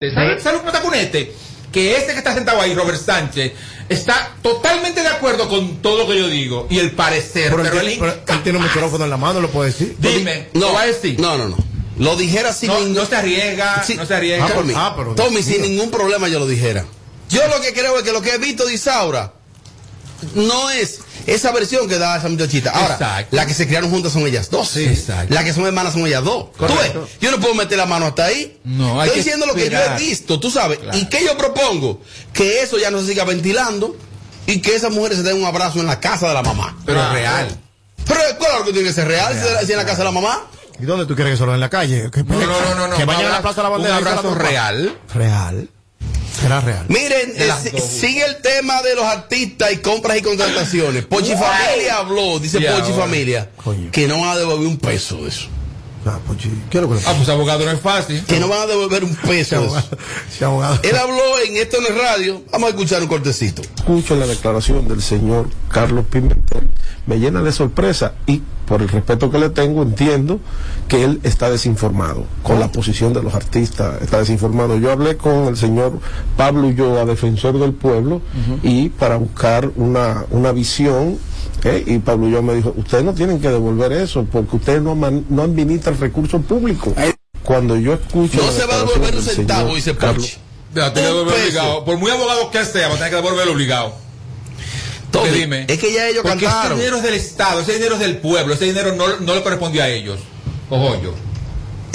¿Sabes lo que pasa con este? Que este que está sentado ahí, Robert Sánchez, está totalmente de acuerdo con todo lo que yo digo y el parecer. Pero, Pero, él, tiene- pero él tiene un micrófono en la mano, lo puede decir. Dime, No, ¿lo va a decir? no, no, no. Lo dijera sin No, ningún- no se arriesga, Sí. no se arriesga. Ah, Tommy, Ah, pero- Tommy, sin ningún problema yo lo dijera. Yo lo que creo es que lo que he visto de Isaura no es esa versión que da esa muchachita. Ahora, Exacto. la que se criaron juntas son ellas dos. Sí, exacto. La que son hermanas son ellas dos. ¿Tú Correcto. ves? Yo no puedo meter la mano hasta ahí. No, hay Estoy que diciendo lo que yo he visto, tú sabes. Claro. ¿Y qué yo propongo? Que eso ya no se siga ventilando y que esas mujeres se den un abrazo en la casa de la mamá. Pero Ah, real. Pero claro que tiene que ser real, si- si en la casa de la mamá. ¿Y dónde tú quieres que se lo den en la calle? Que, No, no, no, que vayan a la Plaza de la Bandera. Un abrazo real. Real. Será real. Miren, eh, sigue el tema de los artistas y compras y contrataciones. Pochi. Familia habló, dice Pochi. Familia, Coño. que no van a devolver un peso de eso. Ah, pues, sí. ¿Qué es lo que Ah, pues abogado no es fácil. Que no van a devolver un peso eso. abogado. Él habló en Esto no es radio. Vamos a escuchar un cortecito. escucho la declaración del señor Carlos Pimentel, me llena de sorpresa y por el respeto que le tengo entiendo que él está desinformado con la posición de los artistas, está desinformado. Yo hablé con el señor Pablo Ulloa, defensor del pueblo, y para buscar una, una visión, ¿eh? y Pablo Ulloa me dijo, ustedes no tienen que devolver eso porque ustedes no, man- no administran recursos públicos. Cuando yo escucho... No se va a devolver un centavo, dice que devolver obligado. Por muy abogado que sea, va a tener que devolver obligado. Dime. es que ya ellos Porque cantaron. ese dinero es del Estado, ese dinero es del pueblo, ese dinero no, no le corresponde a ellos. Cojo yo.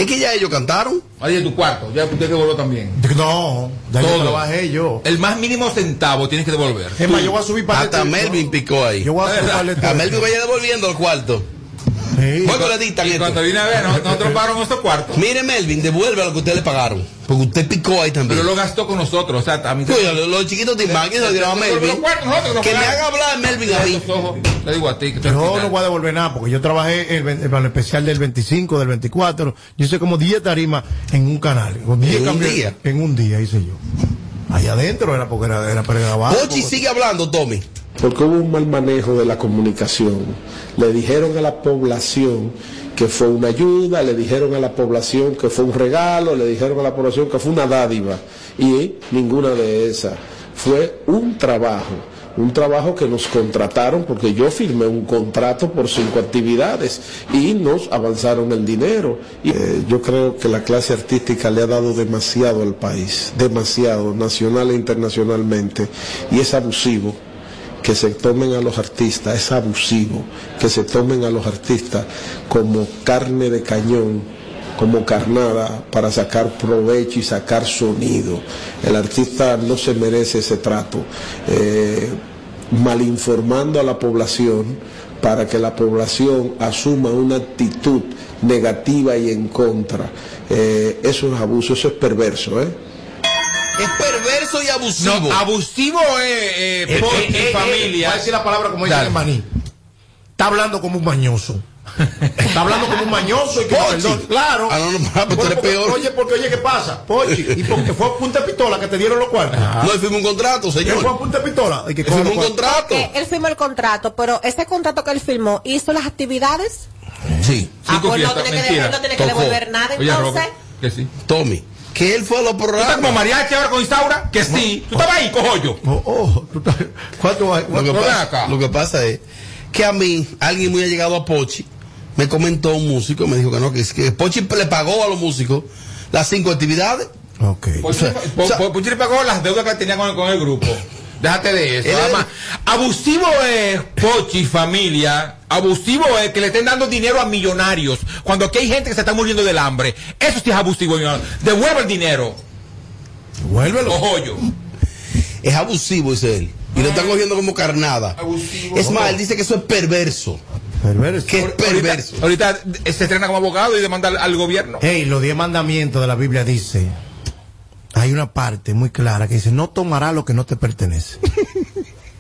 Es que ya ellos cantaron. Ahí en tu cuarto, ya usted que devolvió también. No, ahí Todo. lo bajé yo. El más mínimo centavo tienes que devolver. Es más, yo voy a subir para Hasta Melvin picó ahí. Yo voy a subir para A Melvin vaya devolviendo el cuarto. Sí. ¿Cuánto le dictan Y esto? cuando viene a ver, no- nosotros pagaron nuestro cuarto. Mire, Melvin, devuelve lo que ustedes le pagaron. Porque usted picó ahí también. Pero lo gastó con nosotros, o sea, a mí Oye, los, los chiquitos de se lo dieron a Melvin. Los cuartos nosotros nos Que me haga hablar Melvin a mí. Los ojos, Le digo a ti que Yo no voy a devolver nada porque yo trabajé el, el, el especial del 25, del 24. Yo hice como 10 tarimas en un canal. Con 10 ¿En un día? En un día hice yo. Allá adentro era porque era, era pregrabado. Pochi sigue hablando, Tommy. Porque hubo un mal manejo de la comunicación. Le dijeron a la población que fue una ayuda, le dijeron a la población que fue un regalo, le dijeron a la población que fue una dádiva. Y ninguna de esas. Fue un trabajo. Un trabajo que nos contrataron porque yo firmé un contrato por cinco actividades y nos avanzaron el dinero. Y, eh, yo creo que la clase artística le ha dado demasiado al país, demasiado, nacional e internacionalmente, y es abusivo que se tomen a los artistas, es abusivo que se tomen a los artistas como carne de cañón, como carnada para sacar provecho y sacar sonido. El artista no se merece ese trato, eh, malinformando a la población para que la población asuma una actitud negativa y en contra. Eh, eso es abuso, eso es perverso, ¿eh? Es perverso y abusivo. No, abusivo es eh, Eh, por eh, mi eh, familia. voy a decir la palabra como dice el maní. Está hablando como un mañoso. Está hablando como un mañoso y que Pochi. perdón. Claro. Ah, no, no, ah, tú eres Porque- peor. Oye, porque oye, ¿qué pasa? Pochi, y porque fue a punta de pistola que te dieron los cuartos. No, él firmó un contrato, ¿Qué fue a señor. punta de pistola? Y que Él firmó un contrato. Él firmó el contrato, pero ese contrato que él firmó hizo las actividades. Sí, Ah, pues no tiene, que, devolver- no tiene que Tocó. devolver nada, Oye, entonces. Robert, que sí. Tommy. Que él fue a los ¿Tú estás como programas. mariachi ahora con Isaura? Que sí. ¿Tú estabas ahí, cojo yo? Oh, oh, tú estás- ¿Cuánto hay? Lo que, pasa, acá. lo que pasa es que a mí, alguien muy allegado a Pochi, me comentó un músico, me dijo que no, que, que Pochi le pagó a los músicos las cinco actividades. Ok. Puchi sea, o sea- Puchi le pagó las deudas que tenía con con el grupo. Déjate de eso. Él nada es- más. Abusivo es Pochi, familia. Abusivo es que le estén dando dinero a millonarios. Cuando aquí hay gente que se está muriendo del hambre. Eso sí es abusivo. Devuelve el dinero. Vuélvelo. Cojo yo. Es abusivo, dice él. Y lo están cogiendo como carnada. Abusivo. Es más, él dice que eso es perverso. Perverso. Que es perverso. Ahorita, ahorita se estrena como abogado y demanda al, al gobierno. Hey, los diez mandamientos de la Biblia dice, hay una parte muy clara que dice, no tomarás lo que no te pertenece.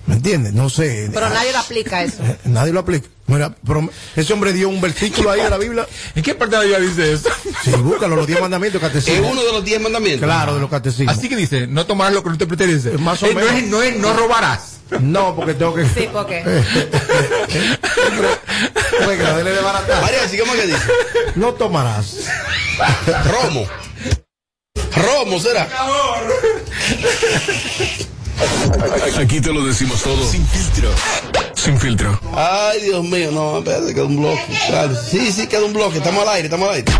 ¿Me entiendes? No sé. Pero Ah, nadie lo aplica eso. eh, Nadie lo aplica. Mira, pero ese hombre dio un versículo ahí de la Biblia. ¿En qué parte de la Biblia dice eso? Sí, búscalo, los diez mandamientos Es catecismos. uno de los diez mandamientos. Claro, de los catecismos. Así que dice, no tomarás lo que no te pertenece. Más o Eh, no, menos. es, no es, no robarás. No, porque tengo que... Sí, porque. Regla, dele de barata. María, ¿sí cómo que dice? No tomarás. Romo. Romo, ¿será? Aquí te lo decimos todo. Sin filtro. Sin filtro. Ay, Dios mío, no, espérate, queda un bloque. Claro, Sí, sí, queda un bloque. Estamos al aire, estamos al aire.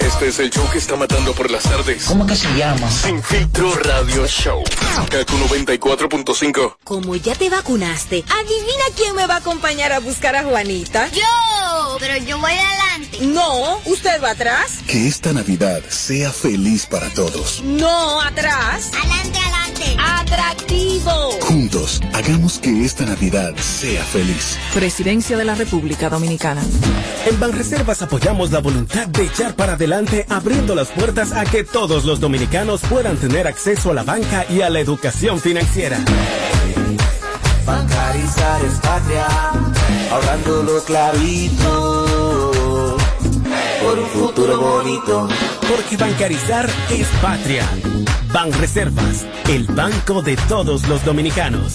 Este es el show que está matando por las tardes. ¿Cómo que se llama? Sin filtro radio show. Kaku 94.5. Como ya te vacunaste, adivina quién me va a acompañar a buscar a Juanita. Yo, pero yo voy adelante. No, usted va atrás. Que esta Navidad sea feliz para todos. No, atrás. Adelante, adelante. Atractivo. Juntos, hagamos que esta Navidad sea feliz. Presidencia de la República Dominicana. En Banreservas apoyamos la voluntad de echar para adelante abriendo las puertas a que todos los dominicanos puedan tener acceso a la banca y a la educación financiera. Bancarizar es patria, ahorrando los clavitos por un futuro bonito. Porque bancarizar es patria. Banreservas, el banco de todos los dominicanos.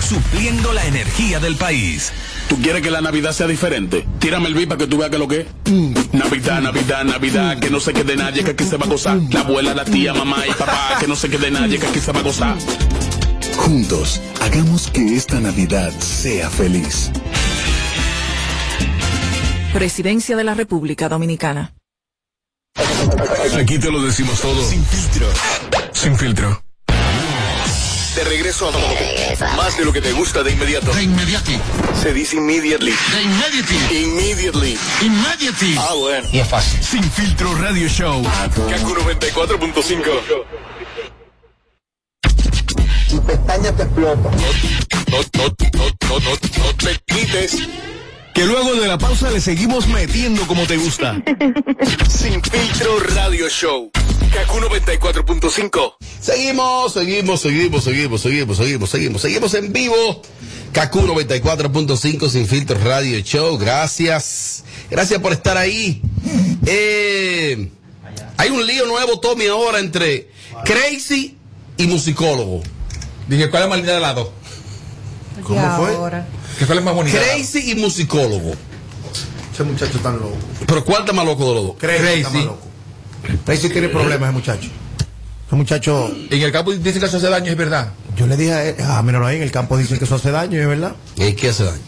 supliendo la energía del país. ¿Tú quieres que la Navidad sea diferente? Tírame el beat para que tú veas que lo que es. Navidad, Navidad, Navidad, que no se quede nadie, que aquí se va a gozar. La abuela, la tía, mamá y papá, que no se quede nadie, que aquí se va a gozar. Juntos, hagamos que esta Navidad sea feliz. Presidencia de la República Dominicana. Aquí te lo decimos todo. Sin filtro. Sin filtro. De regreso a más de lo que te gusta de inmediato. De inmediati. Se dice immediately. De immediately. Immediately. Immediately. Ah, bueno. Y es fácil. Sin filtro radio show. Kaku 94.5. Tu pestaña te explota. No, no, no, no, no, no te quites. Que luego de la pausa le seguimos metiendo como te gusta. Sin filtro radio show. Kaku 94.5. Seguimos, seguimos, seguimos, seguimos, seguimos, seguimos, seguimos, seguimos en vivo. Kaku 94.5 Sin Filtro Radio Show. Gracias. Gracias por estar ahí. Eh, hay un lío nuevo, Tommy, ahora entre Crazy y musicólogo. Dije, ¿cuál es más linda de las dos? ¿Cómo fue? ¿Qué cuál es más bonita? Crazy y musicólogo. Ese muchacho tan loco. Pero ¿cuál está más loco de los dos? Crazy. está loco. Crazy tiene problemas muchacho. Ese muchacho. En el campo dicen que eso hace daño, es verdad. Yo le dije a él, ah, míralo ahí, en el campo dicen que eso hace daño, es verdad. ¿Y qué hace daño?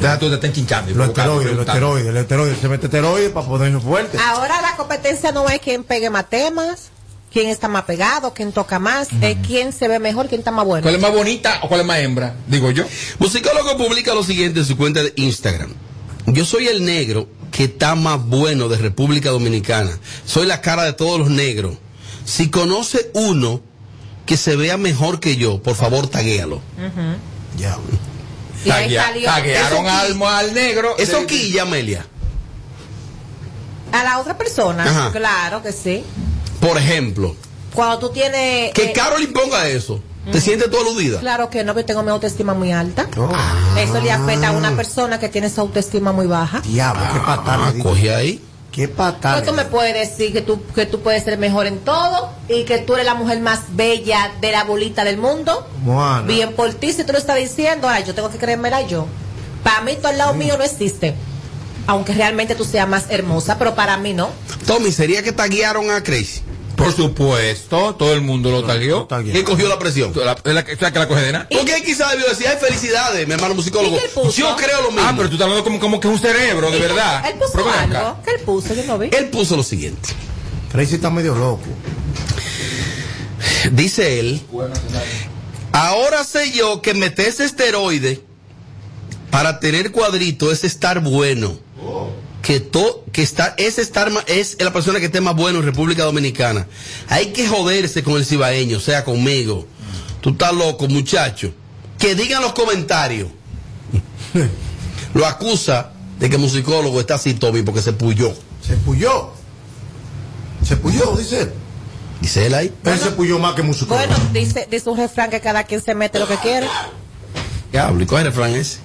Deja tú te estén chinchando. Los esteroides, los esteroides, los esteroides, se mete esteroides para ponerse fuerte. Ahora la competencia no es quién pegue más temas, quién está más pegado, quién toca más, es quién se ve mejor, quién está más bueno. ¿Cuál es más bonita o cuál es más hembra? Digo yo. Musicólogo publica lo siguiente en su cuenta de Instagram. Yo soy el negro que está más bueno de República Dominicana. Soy la cara de todos los negros. Si conoce uno que se vea mejor que yo, por favor, taguéalo. Ya. Y ahí Taguea- Taguearon al, al negro. Eso De- quilla, Amelia. A la otra persona, Ajá. claro que sí. Por ejemplo, Cuando tú tienes... que eh, Carol imponga eso. ¿Te sientes tú aludida? Claro que no, yo tengo mi autoestima muy alta. Ah. Eso le afecta a una persona que tiene su autoestima muy baja. Diablo, qué patada. Ah, le digo. coge ahí. Qué patada. Entonces tú me puedes decir que tú, que tú puedes ser mejor en todo y que tú eres la mujer más bella de la bolita del mundo. Moana. Bien por ti, si tú lo estás diciendo, ay, yo tengo que creérmela yo. Para mí, tú al lado mío no existe. Aunque realmente tú seas más hermosa, pero para mí no. Tommy, ¿sería que taguearon a Crazy? Por supuesto, todo el mundo lo tagueó. ¿Quién cogió la presión? La, es la, la que la coge de nada. Porque él quizás debió decir, ay, felicidades, mi hermano musicólogo. Yo creo lo mismo. Ah, pero tú estás hablando como, como que es un cerebro, de verdad. Él puso acá. algo. ¿Qué él puso? Yo no vi. Él puso lo siguiente. Crazy está medio loco. Dice él, ahora sé yo que meterse esteroide para tener cuadrito es estar bueno. Que, to, que está, es estar es la persona que esté más bueno en República Dominicana. Hay que joderse con el cibaeño, o sea, conmigo. Tú estás loco, muchacho. Que digan los comentarios. Lo acusa de que musicólogo está así, Tommy, porque se puyó. Se puyó. Se puyó, dice él. Dice él ahí. Él se puyó más que musicólogo. Bueno, dice, dice un refrán que cada quien se mete lo que quiere. Diablo, ¿y cuál es el refrán ese?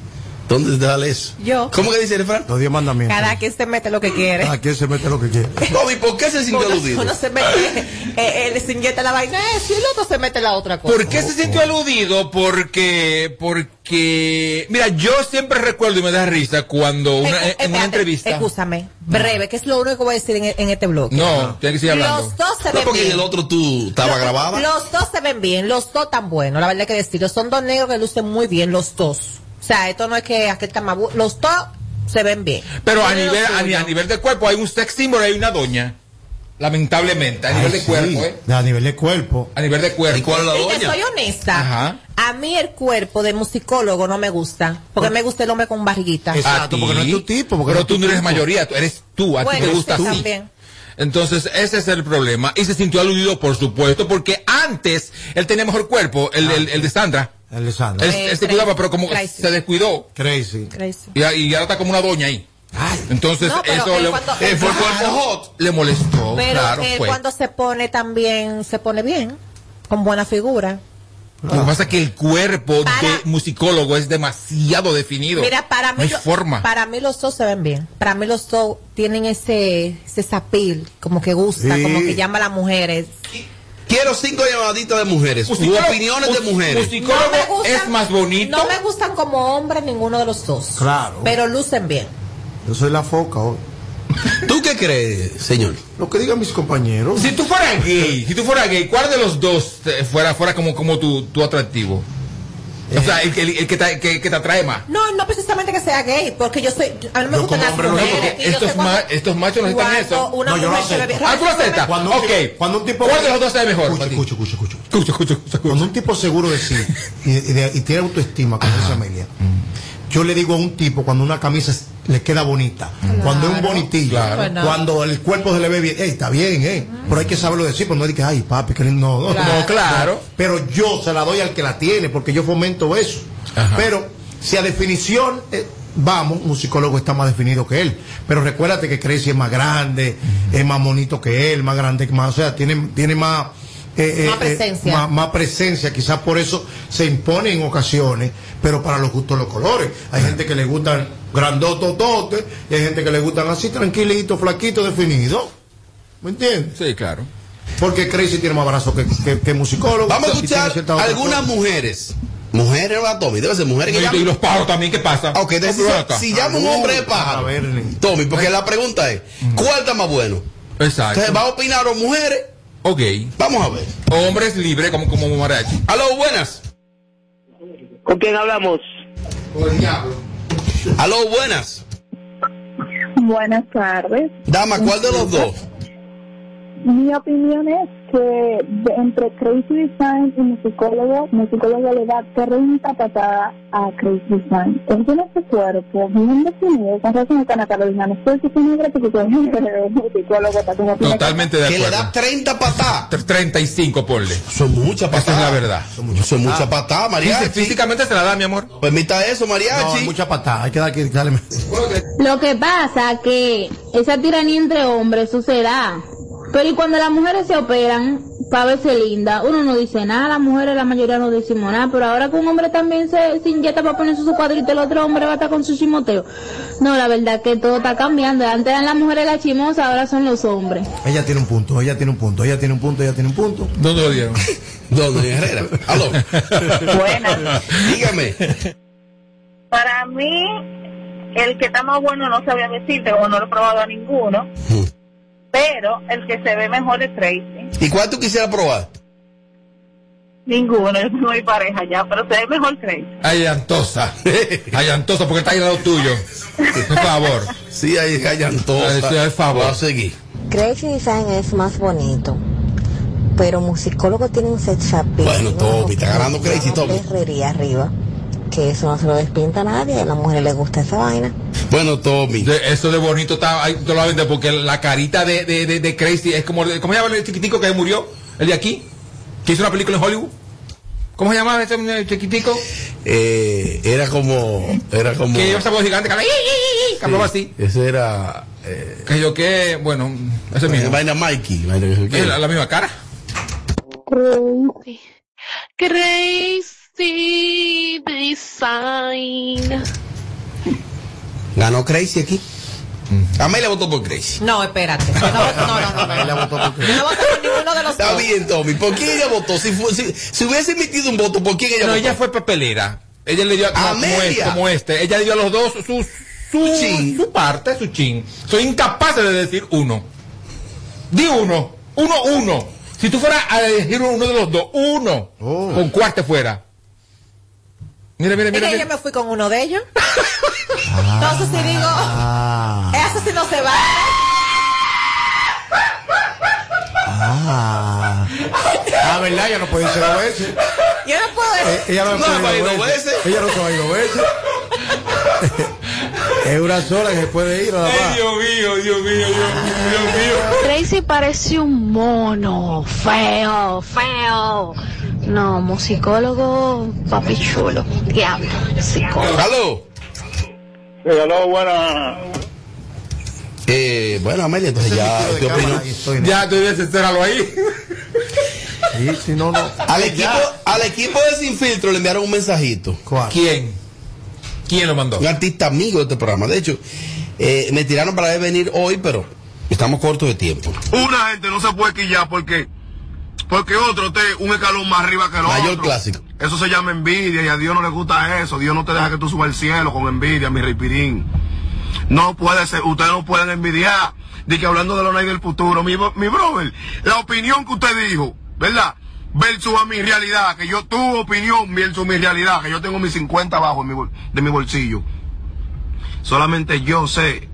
¿Dónde te sale eso? Yo. ¿Cómo que dice el refrán? Los diez mandamientos. Cada quien se mete lo que quiere. Cada quien se mete lo que quiere. Bobby, ¿por qué se sintió Uno, aludido? uno se mete, eh, él se inyecta la vaina esa y el otro se mete la otra cosa. ¿Por qué se sintió aludido? Porque, porque, mira, yo siempre recuerdo y me da risa cuando una, Eh, en una entrevista. Escúchame, breve, que es lo único que voy a decir en, en este bloque. No, tiene que seguir hablando. Los dos se No, ven porque en bien. el otro tú estaba Los- grabada. Los dos se ven bien, los dos tan buenos, la verdad hay que decirlo. Son dos negros que lucen muy bien, los dos. O sea, esto no es que aquel está más bu- Los dos se ven bien. Pero a nivel, a, a nivel de cuerpo hay un sex symbol, hay una doña. Lamentablemente, a nivel de cuerpo, ¿eh? A nivel de cuerpo. A nivel de cuerpo. ¿Y cuál la Y doña? soy honesta. Ajá. A mí el cuerpo de musicólogo no me gusta. Porque me gusta el hombre con barriguita. Exacto, porque no es tu tipo, porque Pero no tú tu no eres tipo. mayoría, tú eres tú, a ti te gusta así. también. Entonces, ese es el problema. Y se sintió aludido, por supuesto, porque antes él tenía mejor cuerpo, el, el, el. El de Sandra. Él, Eh, él se Crazy. cuidaba, pero como Crazy. se descuidó. Crazy. Crazy. Y, y ahora está como una doña ahí. Entonces, No, eso él le, cuando- eh, fue hot. Le molestó, Pero claro, él fue. cuando se pone también, se pone bien. Con buena figura. Lo que pasa es que el cuerpo Para- de musicólogo es demasiado definido. Mira, para mí, hay lo- forma. para mí los dos se ven bien. Para mí los dos tienen ese, ese sapil, como que gusta, Sí. como que llama a las mujeres. Quiero cinco llamaditas de mujeres. U opiniones de mujeres. No me gustan- es más bonito. No me gustan como hombre ninguno de los dos. Claro. Pero lucen bien. Yo soy la foca hoy. ¿Tú qué crees, señor? Lo que digan mis compañeros. Si tú fueras gay, si tú fueras gay, ¿cuál de los dos fuera, fuera como, como tu, tu atractivo? O sea, el, que- el que, te, que, que te atrae más. No, no precisamente que sea gay, porque yo soy, a mí me Yo gustan las hombre no, mujeres. estos ma- machos necesitan cuando eso. No, yo lo acepto. Ah, tú lo aceptas. Cuando un, ok. tipo, cuando un tipo. ¿Cuál de los dos se ve mejor? Escucha, escucha. Escucha, escucha, escucha. Cuando un tipo seguro de sí y, y de- y tiene autoestima con esa familia, yo le digo a un tipo cuando una camisa es- le queda bonita, cuando es un bonitillo, Claro. Cuando el cuerpo se le ve bien, está bien, eh, pero hay que saberlo decir, pues no es que, ay, papi, que no, no, Claro. No, claro. pero yo se la doy al que la tiene porque yo fomento eso. Ajá. Pero si a definición eh, vamos, un psicólogo está más definido que él. Pero recuérdate que Crazy es más grande, es más bonito que él, más grande, que más, o sea, tiene, tiene más. Eh, Más eh, presencia. más, más presencia, quizás por eso se impone en ocasiones, pero para los gustos los colores. Hay gente que le gustan grandotototes y hay gente que le gustan así tranquilito, flaquito, definido. ¿Me entiendes? Sí, claro. Porque Crazy tiene más brazo que, que, que musicólogo. Vamos a y escuchar algunas mujeres. Mujeres no Tommy, debe ser mujeres que Y, y llaman. los pájaros también, ¿qué pasa? Ok, entonces, si llama un hombre de pájaro, A ver, ni- Tommy, porque la pregunta es, ¿cuál está más bueno? Exacto. Entonces, ¿va a opinar o mujeres? O gay. Vamos a ver. Hombres libres como, como mariachi. Aló, buenas. ¿Con quién hablamos? Aló, buenas. Buenas tardes. Dama, ¿cuál de los dos? Mi opinión es que entre Crazy Design y musicólogo, musicólogo le da 30 patadas a Crazy Design. Él tiene su cuerpo bien definido, con razón está Carolina. No si tiene porque soy musicólogo, está como tiene Totalmente de Que le acuerdo. da 30 patadas. Tr- 35 ponle. Son muchas Esa es patadas. la verdad. Eso es mucha patada, Físi- mariachi. Físicamente se la da, mi amor. Permita eso, No, hay mariachi. mucha patada, hay que dar que darle. Lo que pasa que esa tiranía entre hombres sucederá. Pero y cuando las mujeres se operan para verse linda, uno no dice nada, las mujeres la mayoría no decimos nada, pero ahora que un hombre también se, se inyecta para ponerse su cuadrito, el otro hombre va a estar con su chimoteo. No, la verdad que todo está cambiando. Antes eran las mujeres las chimosas, ahora son los hombres. Ella tiene un punto, ella tiene un punto, ella tiene un punto, ella tiene un punto. ¿Dónde lo dieron? ¿Dónde, Herrera? Aló. Buenas. Dígame. Para mí, el que está más bueno no sabía decirte, como no lo he probado a ninguno, pero el que se ve mejor es Tracy. ¿Y cuál tú quisieras probar? Ninguno, yo no hay pareja ya, pero se ve mejor Tracy. Allantosa. Allantosa, porque está ahí al lado tuyo. Por favor. Sí, ahí hay antosa. Favor. Voy a seguir. Crazy Design es más bonito, pero musicólogo tiene un set. Bueno, Tommy, está ganando Crazy, Tommy. herrería arriba, que eso no se lo despinta a nadie, a la mujer le gusta esa vaina. Bueno, Tommy. De- eso de bonito está ahí, te lo vende porque la carita de, de, de, de Crazy es como, ¿cómo se llama el chiquitico que murió? El de aquí, que hizo una película en Hollywood. ¿Cómo se llama ese eh, chiquitico? Eh, era como. Era como. Que lleva esa voz gigante que habla, que hablaba así. Ese era. Que yo que, bueno, ese mismo. Vaina Mikey. Vaina no sé qué. Es la, la misma cara. Crazy. Crazy Design. Ganó Crazy aquí. Amelia votó por Crazy. No, espérate. No, no, no, no, no. Amelia votó por Crazy. No voto por ninguno de los Está dos. bien, Tommy. ¿Por quién ella votó? Si, fu- si, si hubiese emitido un voto, ¿por quién ella No, votó? ella fue papelera. Ella le dio a- como, Amelia. este, como este. Ella le dio a los dos su, su, su parte, su chin. Soy incapaz de decir uno. Di uno. Uno, uno. Si tú fueras a elegir uno de los dos, uno. Con cuarte fuera. Mira, mira, Es mira. que mira. yo me fui con uno de ellos. Entonces si digo, eso sí no se va. Ah, ah, verdad, ella no puede irse dos veces. Yo no puedo Eh, ella no, No, puede a ir dos dos veces. Ella no se va a ir dos veces. Es una sola que se puede ir nada más. Dios mío, Dios mío, Dios, Dios mío. Tracy parece un mono. Feo, feo. No, musicólogo, papi chulo. Diablo, psicólogo. ¡Aló! Hello, buena. Eh, bueno, Amelia, entonces ya, ¿qué opinó? Ya, tú debes ahí. Sí, si no, no. Al equipo, al equipo de Sin Filtro le enviaron un mensajito. ¿Quién? ¿Quién lo mandó? Un artista amigo de este programa. De hecho, eh, me tiraron para venir hoy, pero estamos cortos de tiempo. Una gente no se puede quillar porque porque otro esté un escalón más arriba que el Mayor otro. clásico. Eso se llama envidia y a Dios no le gusta eso. Dios no te deja que tú subas al cielo con envidia, mi ripirín. No puede ser, ustedes no pueden envidiar. De que hablando de lo night del futuro, mi, mi brother, la opinión que usted dijo, ¿verdad? Versus a mi realidad, que yo tu opinión versus mi realidad, que yo tengo mis 50 abajo de mi bolsillo. Solamente yo sé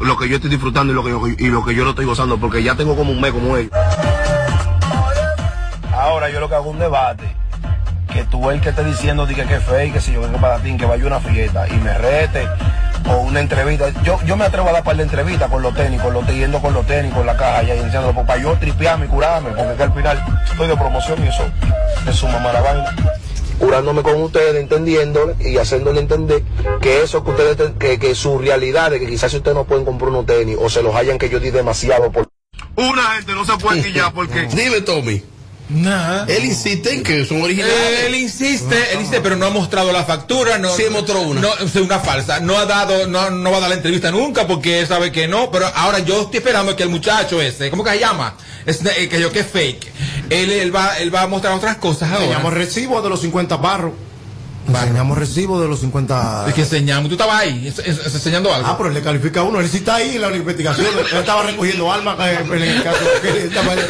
lo que yo estoy disfrutando y lo que yo, y lo que yo lo estoy gozando, porque ya tengo como un mes como ellos. Ahora yo lo que hago es un debate. Que tú el que esté diciendo di que que fake, que si yo vengo para ti, que vaya a una fiesta y me rete o una entrevista. Yo, yo me atrevo a dar par de entrevistas con los tenis, con los yendo con los tenis, con la caja y enseñándolo, pues, para yo tripearme y curarme, porque que al final estoy de promoción y eso es su mamá la vaina. Curándome con ustedes, entendiéndole y haciéndole entender que eso que ustedes, que, que su realidad, de que quizás si ustedes no pueden comprar unos tenis o se los hayan que yo di demasiado por... Una gente no se puede quillar porque... Dime, Tommy. Nada. Él insiste en que son originales. Eh, él insiste, él insiste, pero no ha mostrado la factura. No, Sí, mostró una. No, es una falsa. No ha dado, no, no va a dar la entrevista nunca porque él sabe que no. Pero ahora yo estoy esperando que el muchacho ese, ¿cómo que se llama? Es, eh, que yo que es fake. Él, él va, él va a mostrar otras cosas ahora. Enseñamos recibo de los 50 barros. Enseñamos recibo de los 50. Es que enseñamos. Tú estabas ahí, es- es- es- enseñando algo. Ah, pero él le califica a uno. Él sí está ahí en la investigación. Él estaba recogiendo almas eh, en el caso. que él estaba- Lo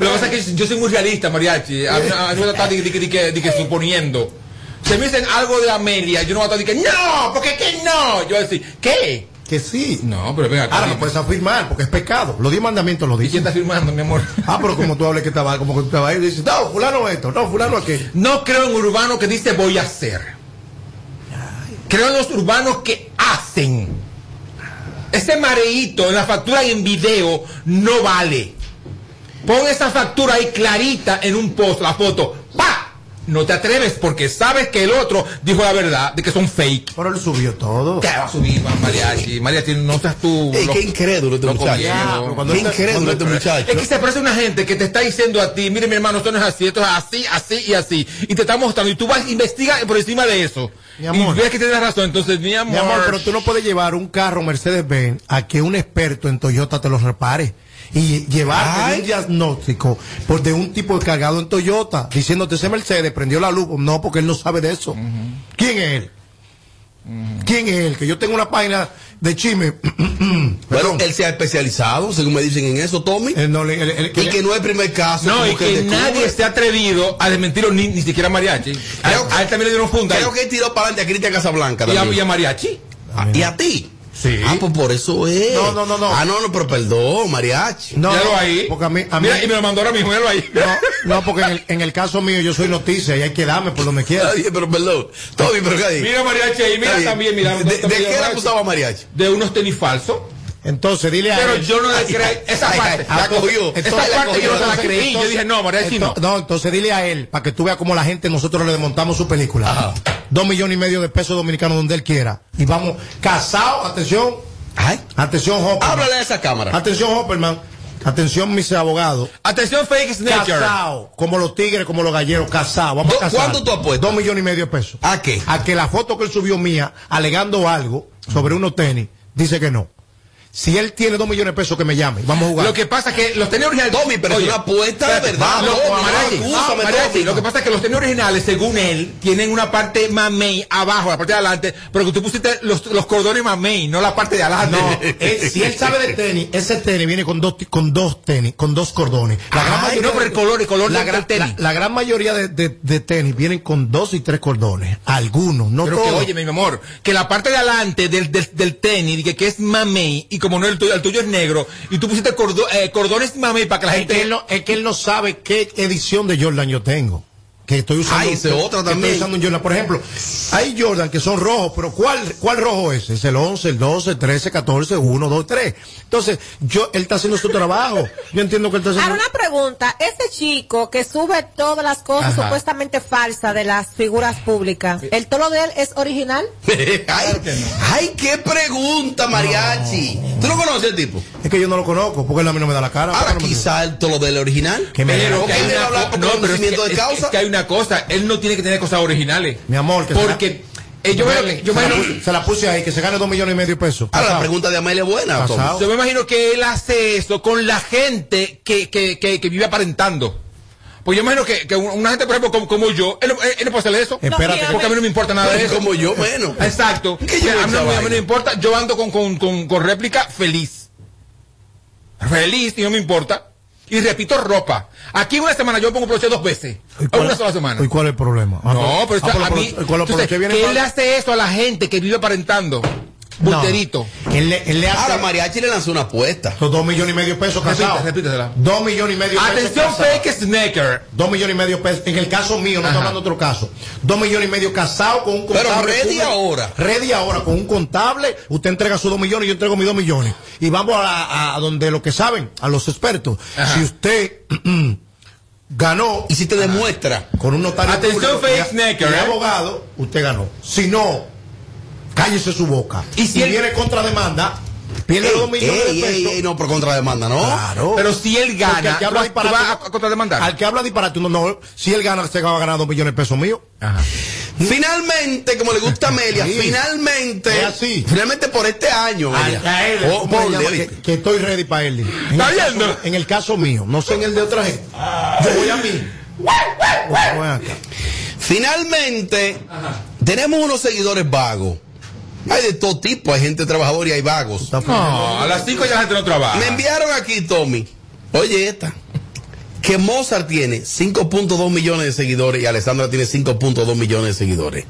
que pasa es que yo soy muy realista, mariachi. A mí me está de, de- de- de- que suponiendo. Si me dicen algo de Amelia, yo no voy a estar que no, porque que no. Yo voy a decir, ¿qué? Que sí. No, pero venga. Ahora no puedes afirmar porque es pecado. Los diez mandamientos lo ¿Y quién dicen. está firmando, mi amor? Ah, pero como tú hables que estaba, como que tú estabas ahí, dices, no, fulano esto, no, fulano aquello. No creo en urbano que dice voy a hacer. Creo en los urbanos que hacen. Ese mareíto en la factura y en video no vale. Pon esa factura ahí clarita en un post, la foto. No te atreves porque sabes que el otro dijo la verdad de que son fake. Pero él subió todo. ¿Qué va a subir, mariachi? Mariachi, no seas tú. Ey, qué incrédulo este muchacho. Qué incrédulo cuando- este muchacho. Es que se parece una gente que te está diciendo a ti, mire mi hermano, esto no es así, esto es así, así y así. Y te está mostrando, y tú vas, investiga por encima de eso. Mi amor. Y ves que tienes razón, entonces, mi amor. Mi amor, pero tú no puedes llevar un carro Mercedes-Benz a que un experto en Toyota te lo repare. Y llevar un diagnóstico por de un tipo cargado en Toyota, diciéndote ese Mercedes prendió la luz. No, porque él no sabe de eso. ¿Quién es él? ¿Quién es él? Que yo tengo una página de chisme. Bueno, él se ha especializado, según me dicen en eso, Tommy. Él no le- él- él- y que no es el primer caso. No, y que nadie se ha atrevido a desmentirlo, ni, ni siquiera mariachi. A, a él también le dieron funda. Creo ahí. que él tiró para adelante a Cristian Casablanca. y, a, y a mariachi. Ah, ¿Y a ti? Sí. Ah, pues por eso es. No, no, no, no. Ah, no, no, pero perdón, mariachi. No, Míralo no, ahí. Porque a mí, a mí- Mira, y me lo mandó ahora mismo, míralo ahí. no, no, porque en el, en el caso mío yo soy noticia y hay que darme por donde quiera. Pero perdón. Tommy, pero ¿qué? Mira mariachi ahí, mira también, mira. ¿De, también de qué le mariachi. acusaba a mariachi? De unos tenis falsos. Entonces, dile a Pero él. yo no le creí esa ay, parte. ay, la cogió. Esa parte yo no se la entonces- creí. Yo dije, no, mariachi no. Ento- no, entonces dile a él, para que tú veas cómo la gente, nosotros le desmontamos su película. Dos millones y medio de pesos dominicanos donde él quiera. Y vamos, casados, atención, Atención, Hopperman. Háblale a esa cámara. Atención, Hopperman. Atención, mis abogados. Atención, fake snatcher. Casado, como los tigres, como los galleros, casado. Vamos a casar. ¿Cuánto tú apuestas? Dos millones y medio de pesos. ¿A qué? A que la foto que él subió mía, alegando algo sobre unos tenis, dice que no. Si él tiene dos millones de pesos, que me llame. Vamos a jugar. Lo que pasa es que los tenis originales. Tommy, pero es una apuesta de verdad, no, lo que pasa es que los tenis originales, según él, tienen una parte mamey abajo, la parte de adelante, pero que tú pusiste los, los cordones mamey, no la parte de adelante. No, él- si él sabe de tenis, ese tenis viene con dos, con dos tenis, con dos cordones. Ay, no, pero el color, el color la, del gran, tenis. la- la gran mayoría de, de- de tenis vienen con dos y tres cordones. Algunos, no Pero que, oye, mi amor, que la parte de adelante del, del, del tenis, que, que es mamey, y como no el tuyo, el tuyo es negro, y tú pusiste cordo- eh, cordones mamey para que la es, gente... que él no, es que él no sabe qué edición de Jordan yo tengo. Que estoy usando. Ah, es otra que también. Estoy usando un Jordan. Por ejemplo, hay Jordan que son rojos, pero ¿cuál, cuál rojo es? Es el 11, el 12, el 13, 14, 1, 2, 3. Entonces, yo, él está haciendo su trabajo. Yo entiendo que él está haciendo. Ahora una pregunta, ese chico que sube todas las cosas Ajá. supuestamente falsas de las figuras públicas, ¿el tolo de él es original? ay, ay, qué pregunta, mariachi. ¿Tú lo conoces el tipo? Es que yo no lo conozco, porque él a mí no me da la cara. Ahora, No quizá el tolo del original. Que me Pero dé- que hay una no, pero es que, conocimiento de causa. es que hay una cosa, él no tiene que tener cosas originales. Mi amor, que Porque eh, yo, me- yo se, me la imagino- puse, se la puse ahí, que se gane dos millones y medio de pesos. Ahora, la pregunta de Amelia es buena, yo me imagino que él hace eso con la gente que, que, que, que vive aparentando. Pues yo imagino que, que una gente, por ejemplo, como, como yo, él, no- él no puede hacerle eso. Espérate. Porque a mí no me importa nada de eso. Como yo, menos. Exacto. ¿Qué yo a, mí no, a mí me importa. Yo ando con, con, con, con réplica feliz. Feliz y no me importa. Y repito ropa. Aquí en una semana yo pongo broche dos veces. ¿Y En cuál- una sola semana. ¿Y cuál es el problema? Ah, No, pero ah, por a mí, entonces, viene mal- le hace eso a la gente que vive aparentando. No. Bulterito. Él le, él le hace Ahora, mariachi le lanzó una apuesta. dos millones y medio de pesos casados. repítetela. Dos millones y medio de pesos Atención, fake snacker. Dos millones y medio de pesos. En el caso mío, no estoy hablando de otro caso. Dos millones y medio casados con un Pero contable. ready público. ahora. Ready ahora con un contable. Usted entrega sus dos millones y yo entrego mis dos millones. Y vamos a, donde lo que saben, a los expertos. Ajá. Si usted ganó Y si te demuestra. con un notario Atención, público fake y- snacker, ¿eh? abogado, usted ganó. Si no, cállese su boca. Y si él- viene contrademanda, pierde los dos millones Ey, de pesos. ey, no, por contrademanda, ¿no? Claro. Pero si él gana, al que ¿tú habla disparate, a, a contrademandar. al que habla disparate, no, no, si él gana, se va a ganar dos millones de pesos míos. Ajá. Finalmente, como le gusta a Amelia, Sí. finalmente, así. finalmente por este año, Amelia. A- a él, Oh, que, que estoy ready para él. ¿Está caso- viendo? en el caso mío, no sé en el de otra gente. Yo voy a mí. Voy acá. Finalmente, tenemos unos seguidores vagos. Hay de todo tipo, hay gente trabajadora y hay vagos. No, a las 5 ya la gente no trabaja. Me enviaron aquí, Tommy. Oye, esta. Que Mozart tiene 5.2 millones de seguidores y Alessandra tiene 5.2 millones de seguidores.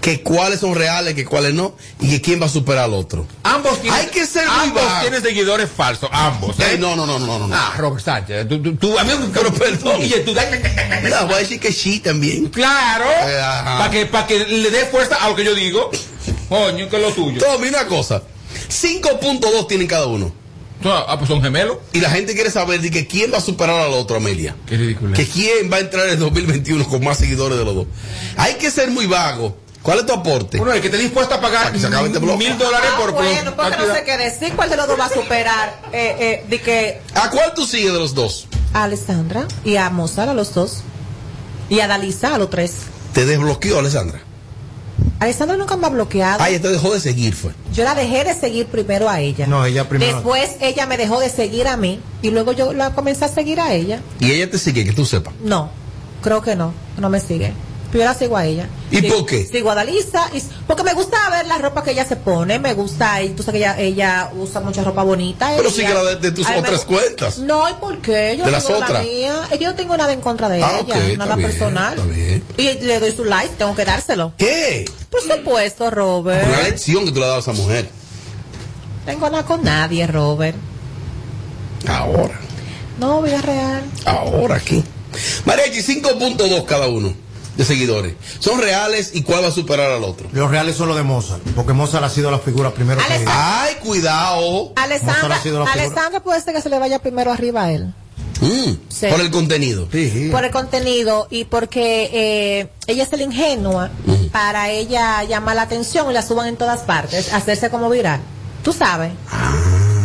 Que cuáles son reales, que cuáles no, y que quién va a superar al otro. Ambos tienen, Hay que ser muy ambos tienen seguidores falsos, ambos. ¿eh? no, no, no, no, no. no. Ah, Robert Sánchez, tú, tú, tú, a mí Pero perdón. Oye, tú, No, voy a decir que sí también. claro, Eh, para que, pa' que le dé fuerza a lo que yo digo. Coño, que es lo tuyo. Tommy, una cosa. 5.2 tienen cada uno. Ah, pues son gemelos. Y la gente quiere saber de que quién va a superar al otro, Amelia. Qué ridículo. Que quién va a entrar en 2021 con más seguidores de los dos. Hay que ser muy vago. ¿Cuál es tu aporte? Bueno, el que esté dispuesto a pagar Para que se acabe este mil dólares Ah, por, bueno, porque no sé qué decir. ¿Cuál de los dos va a superar? Eh, eh, de que ¿A cuál tú sigues de los dos? a Alessandra y a Mozart a los dos. Y a Dalisa a los tres. Te desbloqueó, Alessandra. Alessandra nunca me ha bloqueado. Ella te dejó de seguir, fue. Yo la dejé de seguir primero a ella. No, ella primero. Después ella me dejó de seguir a mí y luego yo la comencé a seguir a ella. Y ella te sigue, que tú sepas. No, creo que no, no me sigue. Pero yo la sigo a ella. ¿Y Sigo- por qué? Sigo a Dalisa, y- porque me gusta ver la ropa que ella se pone, me gusta, y tú sabes que ella, ella usa mucha ropa bonita. Pero sigue la de, de tus me otras cuentas. No, ¿y por qué? Yo ¿De las sigo la otras? mía. Yo no tengo nada en contra de Ah, ella, nada bien, personal. Y le doy su like, tengo que dárselo. ¿Qué? Por supuesto, Robert. Una lección que tú le has dado a esa mujer. Tengo nada con nadie, Robert. Ahora. No, vida real. Ahora aquí. Mariachi, 5.2 cada uno de seguidores. ¿Son reales y cuál va a superar al otro? Los reales son los de Mozart, porque Mozart ha sido la figura primero que Ay, cuidado. Alessandra. Alessandra puede ser que se le vaya primero arriba a él. Mm, Sí. Por el contenido. Por el contenido y porque eh, ella es la ingenua para ella llamar la atención y la suban en todas partes, hacerse como viral. Tú sabes.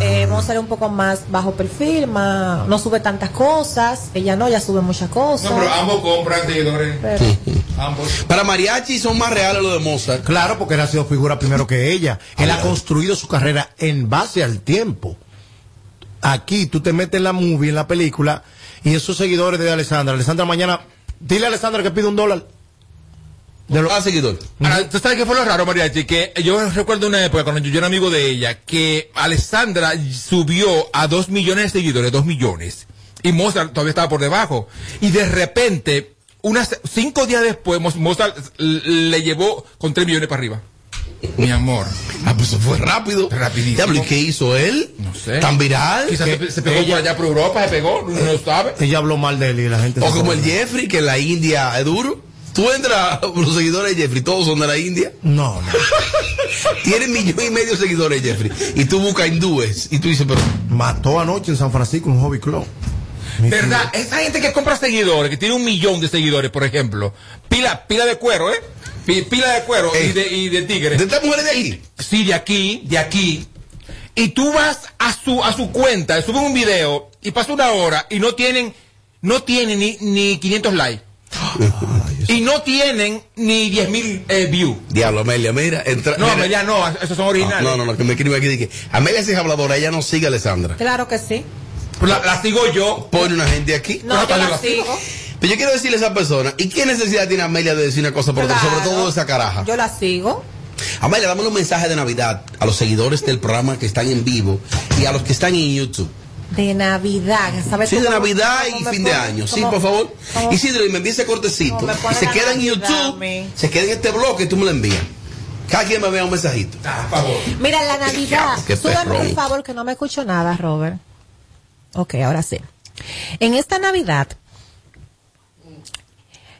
Eh, a ser un poco más bajo perfil, más, no sube tantas cosas. Ella no, ella sube muchas cosas. No, pero ambos compran seguidores. Pero- Ambos. Para Mariachi son más reales los de Mozart. Claro, porque él ha sido figura primero que ella. Él ha construido su carrera en base al tiempo. Aquí tú te metes en la movie, en la película, y esos seguidores de Alessandra. Alessandra mañana, dile a Alessandra que pide un dólar. De los seguidores. Ahora, ¿tú sabes qué fue lo raro, Mariachi? Que yo recuerdo una época cuando yo era amigo de ella, que Alessandra subió a dos millones de seguidores, dos millones. Y Mozart todavía estaba por debajo. Y de repente, unas cinco días después, Mo- Mozart le llevó con tres millones para arriba. Mi amor. Ah, pues fue rápido. Rapidísimo. Diablo, ¿y qué hizo él? No sé. ¿Tan viral? Quizás Que- se, se pegó por allá por Europa, se pegó, no sabe. Ella habló mal de él y la gente O se como el. Jeffrey, que en la India es duro. Tú entras, los seguidores de Jeffrey, todos son de la India. No, no. Tiene millón y medio de seguidores Jeffrey. Y tú buscas hindúes. Y tú dices, pero. Mató anoche en San Francisco un hobby club. ¿Verdad? Esa gente que compra seguidores, que tiene un millón de seguidores, por ejemplo, pila, pila de cuero, ¿eh? Pi- Pila de cuero y, de, y de tigre. ¿De estas mujeres de aquí? Sí, de aquí, de aquí. Y tú vas a su, a su cuenta, suben un video y pasa una hora y no tienen, no tienen ni, ni 500 likes. Y no tienen ni 10 mil eh, views. Diablo, Amelia, mira. Entra, No, mira. Amelia, no, esos son originales. No, no, no, que me escribe aquí. Dije, Amelia sí es habladora, ella no sigue a Alessandra. Claro que sí. Pues la, la sigo yo. Pone una gente aquí. No, yo la sigo. Pero yo quiero decirle a esa persona, ¿y qué necesidad tiene Amelia de decir una cosa por otra? Claro. Sobre todo esa caraja. Yo la sigo. Amelia, dame un mensaje de Navidad a los seguidores del programa que están en vivo y a los que están en YouTube. De Navidad. ¿sabes Sí, de Navidad y fin de año. Sí, por favor. cómo- Isidro, y me envía ese cortecito. se queda en YouTube, se queda en este bloque y tú me lo envías. Cada quien me vea un mensajito. Ah, por favor. Mira, la Navidad. Súbeme, por favor, que no me escucho nada, Robert. Ok, ahora sí. En esta Navidad,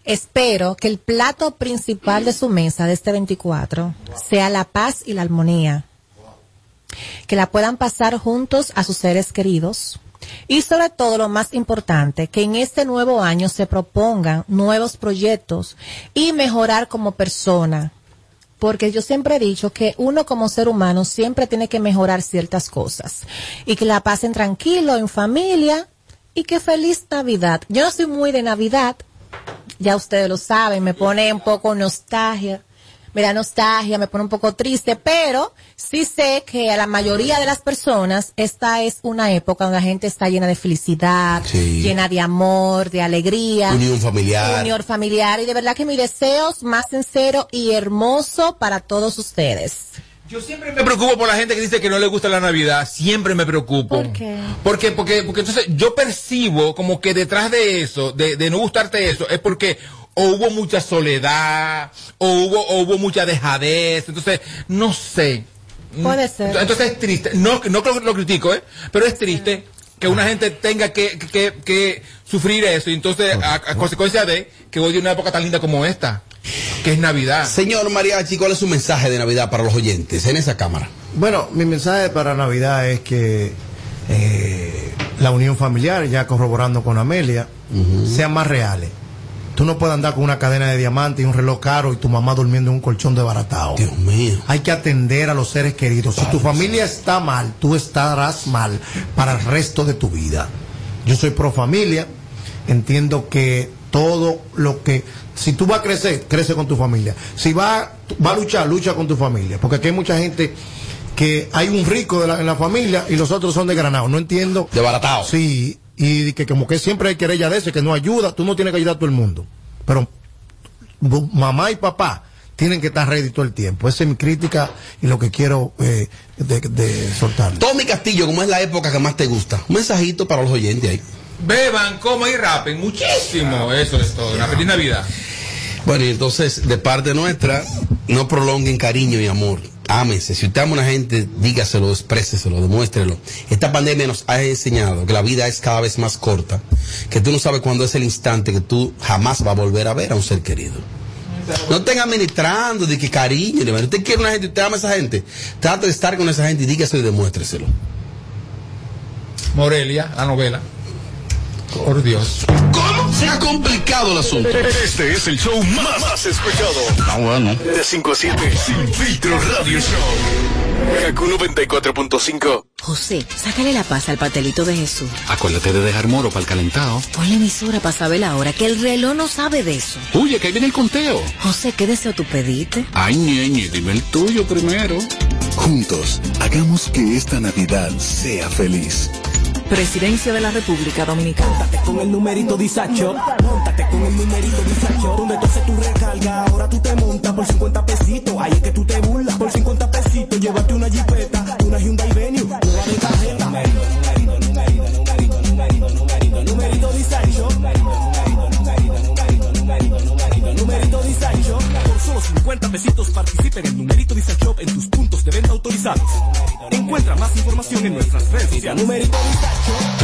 espero que el plato principal de su mesa de este 24 sea la paz y la armonía. Que la puedan pasar juntos a sus seres queridos. Y sobre todo, lo más importante, que en este nuevo año se propongan nuevos proyectos y mejorar como persona porque yo siempre he dicho que uno como ser humano siempre tiene que mejorar ciertas cosas y que la pasen tranquilo en familia y que feliz Navidad. Yo no soy muy de Navidad, ya ustedes lo saben, me pone un poco nostalgia, me da nostalgia, me pone un poco triste, pero sí sé que a la mayoría de las personas esta es una época donde la gente está llena de felicidad, Sí. llena de amor, de alegría. Unión familiar. Unión familiar y de verdad que mi deseo es más sincero y hermoso para todos ustedes. Yo siempre me preocupo por la gente que dice que no le gusta la Navidad. Siempre me preocupo. ¿Por qué? Porque, porque, porque entonces yo percibo como que detrás de eso, de, de no gustarte eso, es porque o hubo mucha soledad, o hubo, o hubo mucha dejadez. Entonces, no sé. Puede ser. Entonces es triste. No, no lo critico, ¿eh? Pero es triste que una gente tenga que, que, que sufrir eso y entonces a, a consecuencia de que hoy una época tan linda como esta, que es Navidad. Señor Mariachi, ¿cuál es su mensaje de Navidad para los oyentes en esa cámara? Bueno, mi mensaje para Navidad es que eh, la unión familiar, ya corroborando con Amelia, sean más reales. Tú no puedes andar con una cadena de diamantes y un reloj caro y tu mamá durmiendo en un colchón de baratao. Dios mío. Hay que atender a los seres queridos. Si tu familia está mal, tú estarás mal para el resto de tu vida. Yo soy pro familia. Entiendo que todo lo que si tú vas a crecer, crece con tu familia. Si va, va a luchar, lucha con tu familia. Porque aquí hay mucha gente que hay un rico de la- en la familia y los otros son de granado. No entiendo. De baratao. Sí, y que como que siempre hay querella de ese, que no ayuda. Tú no tienes que ayudar a todo el mundo. Pero mamá y papá tienen que estar ready todo el tiempo. Esa es mi crítica y lo que quiero eh, de, de soltar. Tommy Castillo, ¿cómo es la época que más te gusta? Un mensajito para los oyentes ahí. Beban, coman y rapen muchísimo. Eso es todo. Una feliz Navidad. Bueno, y entonces, de parte nuestra, no prolonguen cariño y amor. Ámense. Si usted ama a una gente, dígaselo, expréseselo, demuéstrelo. Esta pandemia nos ha enseñado que la vida es cada vez más corta, que tú no sabes cuándo es el instante que tú jamás vas a volver a ver a un ser querido. No estén administrando de que cariño. ni- Usted quiere una gente, usted ama a esa gente. Trate de estar con esa gente y dígaselo y demuéstreselo. Morelia, la novela. Por Dios. ¿Cómo se ha complicado el asunto? Este es el show más, más escuchado. Ah, bueno. De 5 a 7, Sin Filtro Radio Show. Kaku 94.5. José, sácale la paz al pastelito de Jesús. Acuérdate de dejar moro para el calentado. Ponle emisora para saber la hora, que el reloj no sabe de eso. Oye, que ahí viene el conteo. José, ¿qué deseo tú pediste? Ay, ñeñe, dime el tuyo primero. Juntos, hagamos que esta Navidad sea feliz. Presidencia de la República Dominicana. con el numerito disacho. Móntate con el numerito disacho. Donde tú haces tu recarga, ahora tú te montas por 50 pesitos. Ahí es que tú te burlas. Por 50 pesitos, llévate una jipeta, una Hyundai sociales. Numerito disacho.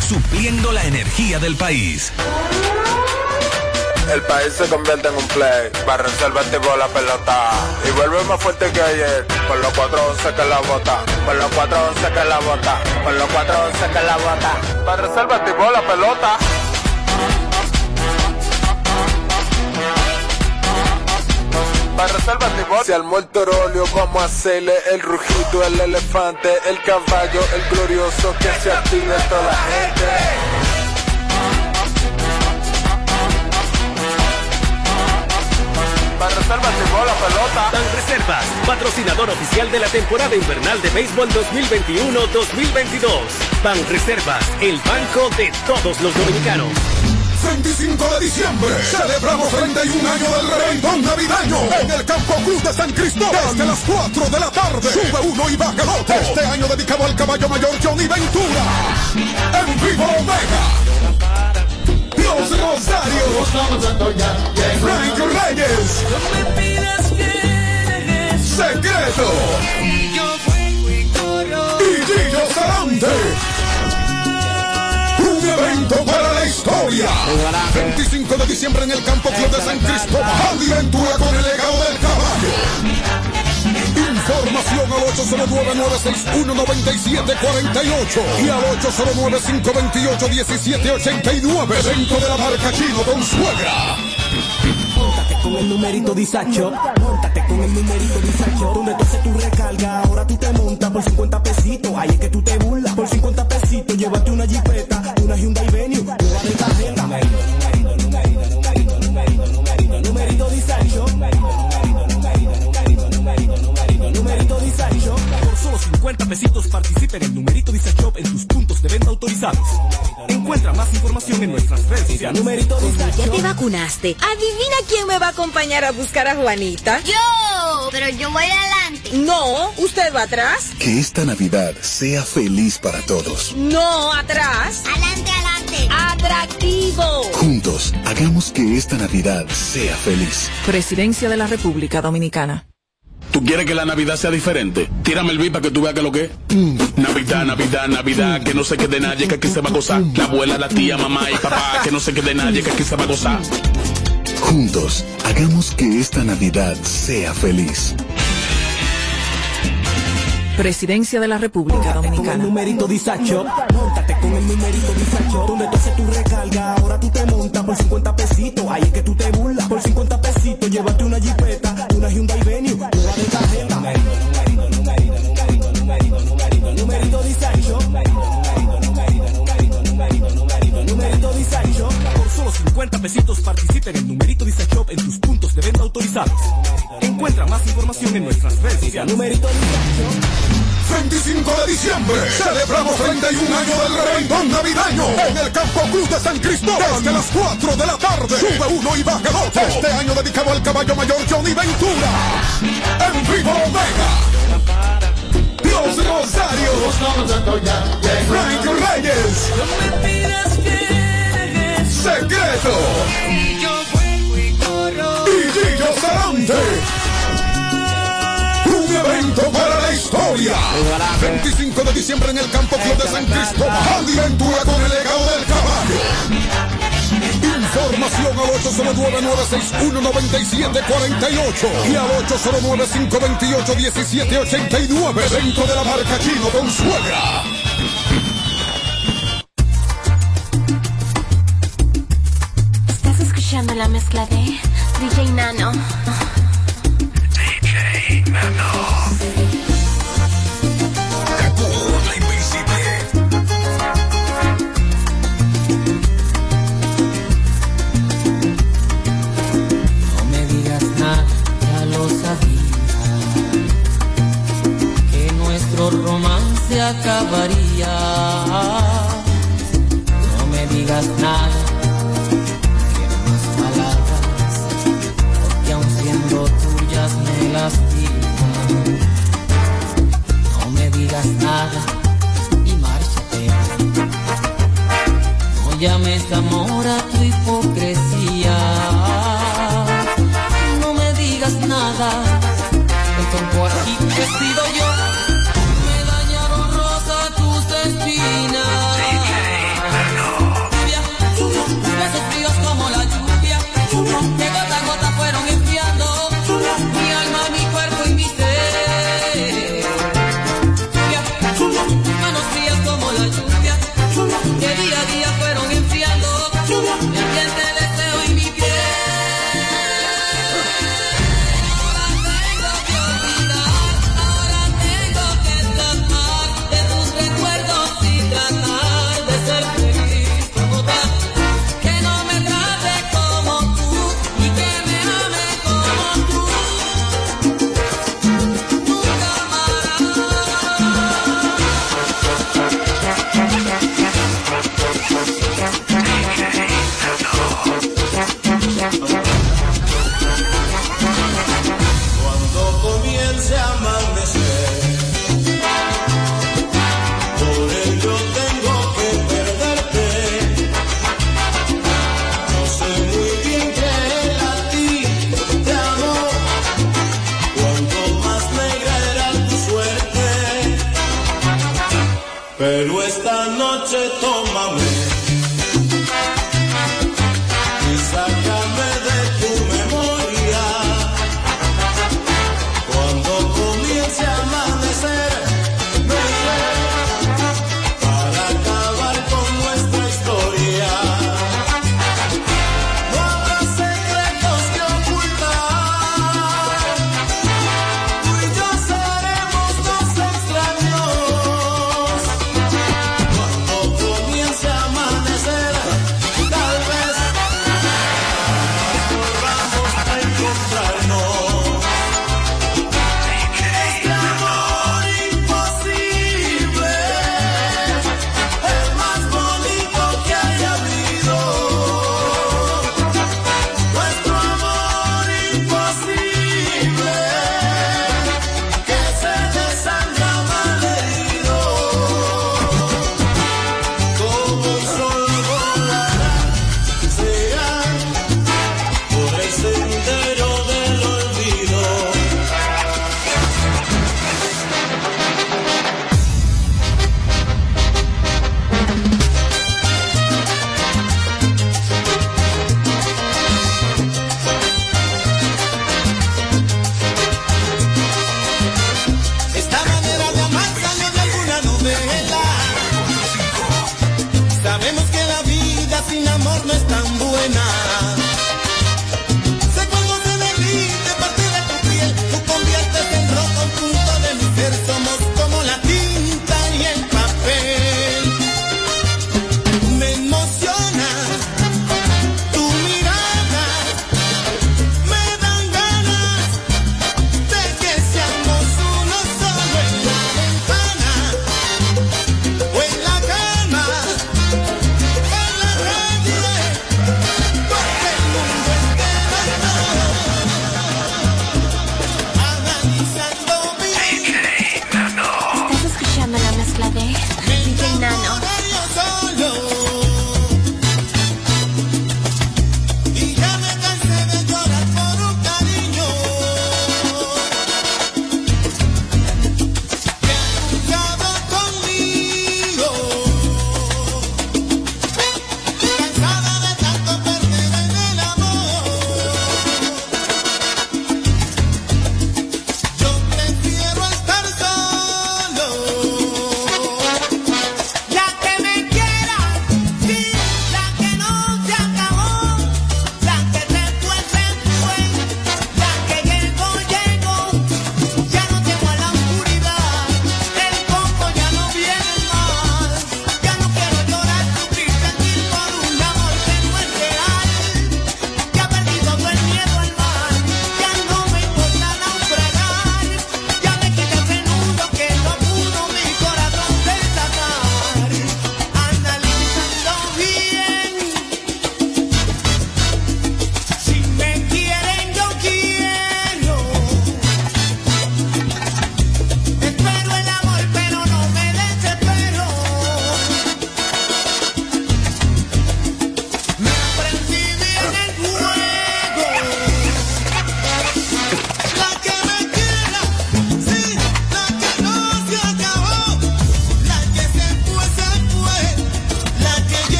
supliendo la energía del país. El país se convierte en un play, para reservar tipo la pelota. Y vuelve más fuerte que ayer, por los 411 que la bota, por los 411 que la bota, por los 411 que la bota, para reservar tipo la pelota. Para tipo, si al muerto óleo vamos a hacerle el rugido, el elefante, el caballo, el glorioso que se active toda la gente. Para reservas llegó la pelota. Ban Reservas, patrocinador oficial de la temporada invernal de béisbol 2021-2022. Ban Reservas, el banco de todos los dominicanos. 25 de diciembre celebramos 31 años del reventón navideño en el Campo Cruz de San Cristóbal desde las 4 de la tarde. Sube uno y baja el otro. Este año dedicado al caballo mayor Johnny Ventura. En vivo Omega. Los Rosarios. Frank Reyes. Secreto. Y Gillo Sarante. Un evento historia. 25 de diciembre en el Campo Club de San Cristóbal. Aventura con el legado del caballo. Información al 809-961-9748 y al 809-528-1789 dentro de la marca Chino con suegra. Móntate con el numerito disacho. Móntate con el numerito disacho. Donde tú haces tu recarga, ahora tú te montas por 50 pesitos. Ahí es que tú te burlas. Por 50 en el numerito disacho en tus puntos de venta autorizados. Encuentra más información en nuestras redes sociales. Numerito ¿Ya te vacunaste? Adivina quién me va a acompañar a buscar a Juanita. Yo, pero yo voy adelante. No, usted va atrás. Que esta Navidad sea feliz para todos. No, atrás. Adelante, adelante. Atractivo. Juntos, hagamos que esta Navidad sea feliz. Presidencia de la República Dominicana. ¿Tú quieres que la Navidad sea diferente? Tírame el beat para que tú veas que lo que es. Navidad, Navidad, Navidad, que no se quede nadie, que aquí se va a gozar. La abuela, la tía, mamá y papá, que no se quede nadie, que aquí se va a gozar. Juntos, hagamos que esta Navidad sea feliz. Presidencia de la República Con el Dominicana. numerito disacho. Móntate con el numerito disacho. Donde tú haces tu recarga, ahora tú te montas por 50 pesitos. Ahí es que tú te burlas. Por 50 pesitos, llévate una jipeta, una Hyundai 50 pesitos participa en el numerito disacho en tus puntos de venta autorizados. Encuentra más información en nuestras redes sociales. Numerito disacho. 25 de diciembre celebramos 31 años del reventón navideño en el Campo Cruz de San Cristóbal desde las 4 de la tarde. Sube uno y baja el otro. Este año dedicado al caballo mayor Johnny Ventura. En vivo Omega. Los Rosarios. Frank Reyes secreto. Y yo vuelvo y corro. Y Gillo Salante. Un evento para la historia. 25 de diciembre en el Campo Club de San Cristóbal. Andy Ventura con el legado del caballo. Información al 809-961-9748 y al 809-528-1789. Dentro de la marca Chino con suegra. la mezcla de DJ Nano. DJ Nano. Cacu, la. No me digas nada, ya lo sabía. Que nuestro romance acabaría. No me digas nada No me digas nada y márchate. No llames amor a tu hipocresía. No me digas nada. Estoy por aquí vestido yo. Me dañaron rosa tus espinas.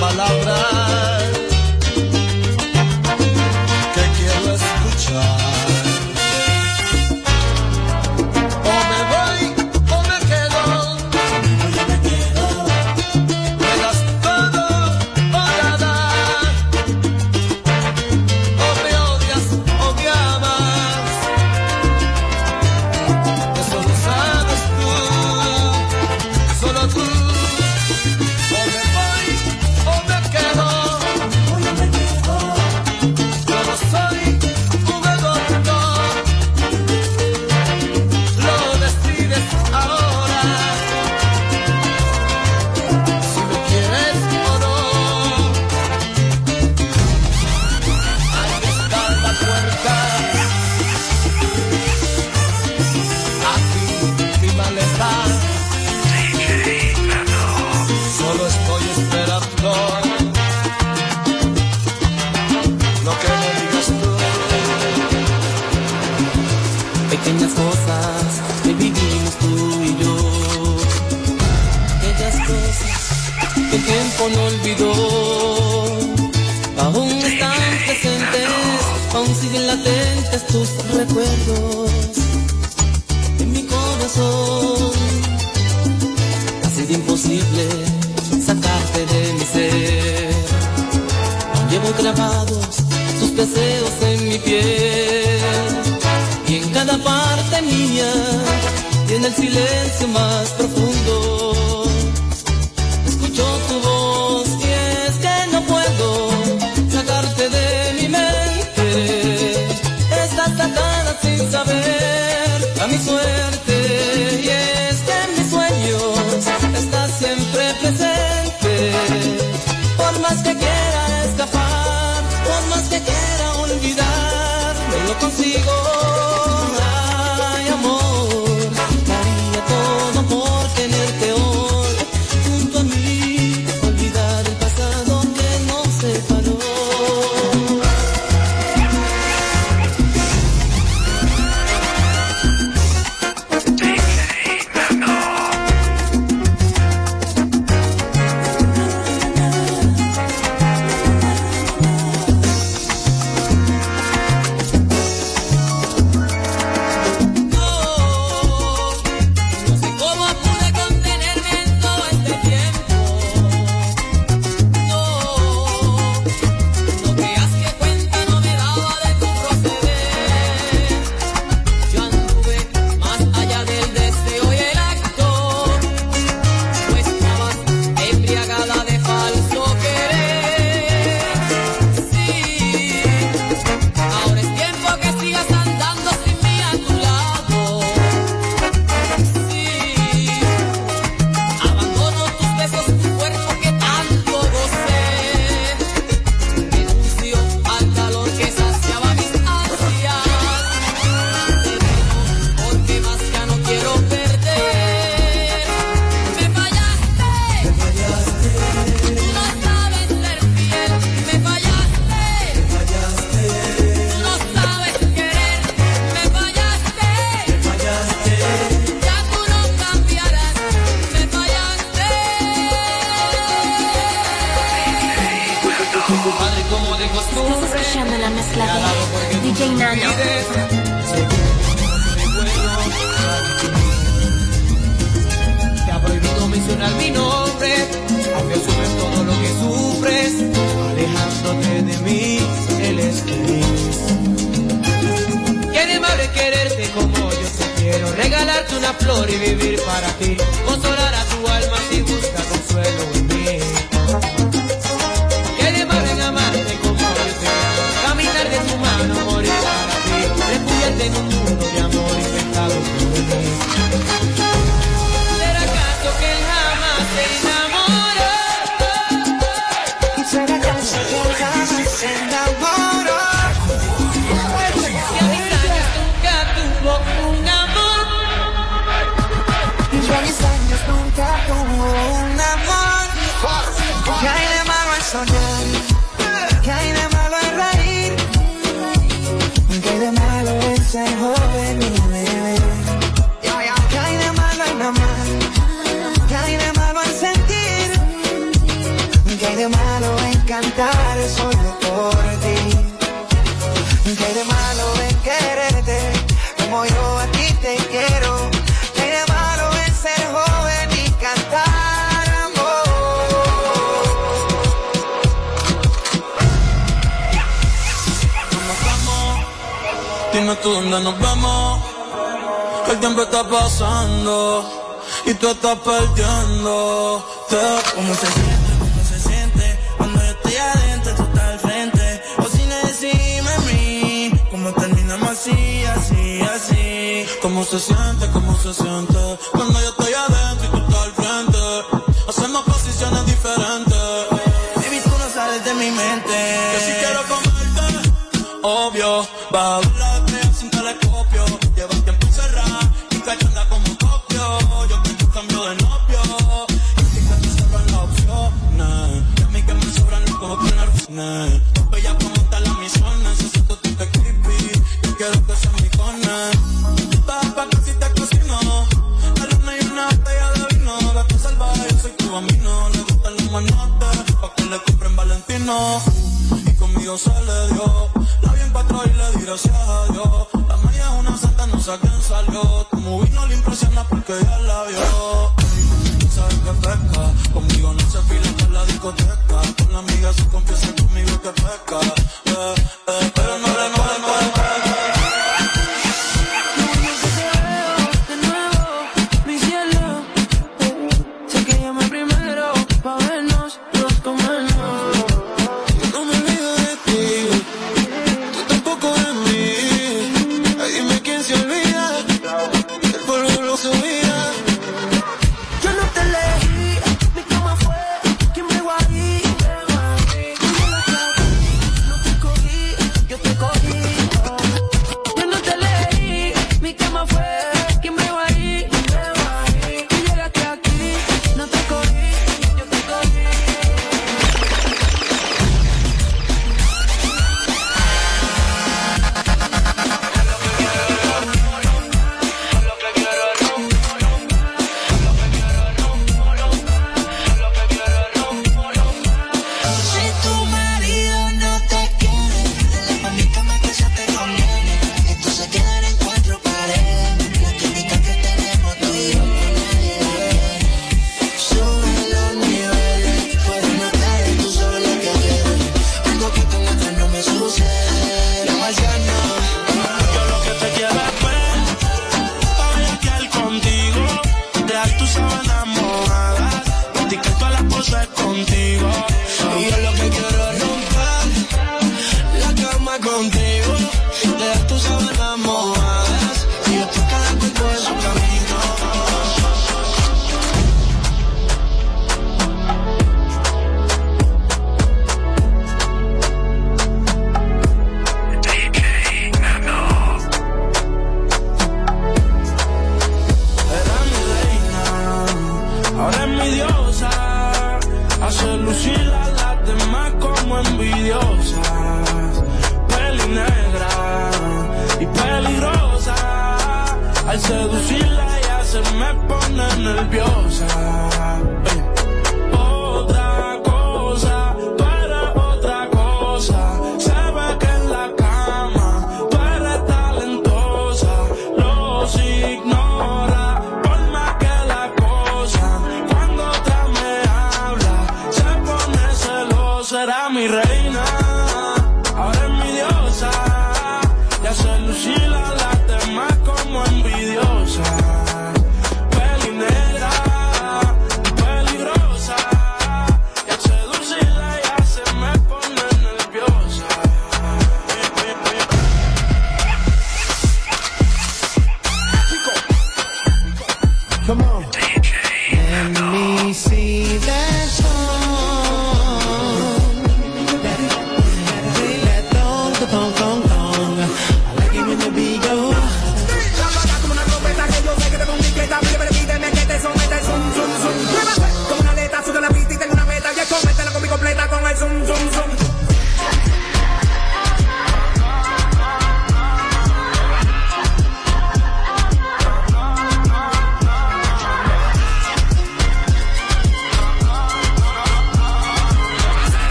palabra. Por más que quiera escapar, por más que quiera olvidar, no lo consigo. puedes querer. Qué animable quererte como yo te quiero, regalarte una flor y vivir para ti, consolar que está pasando y tú estás perdiendo. ¿Cómo se siente? ¿Cómo se siente? Cuando yo estoy adentro, tú estás al frente. O si no decime a mí, ¿cómo terminamos así, así, así? ¿Cómo se siente? ¿Cómo se siente? Cuando yo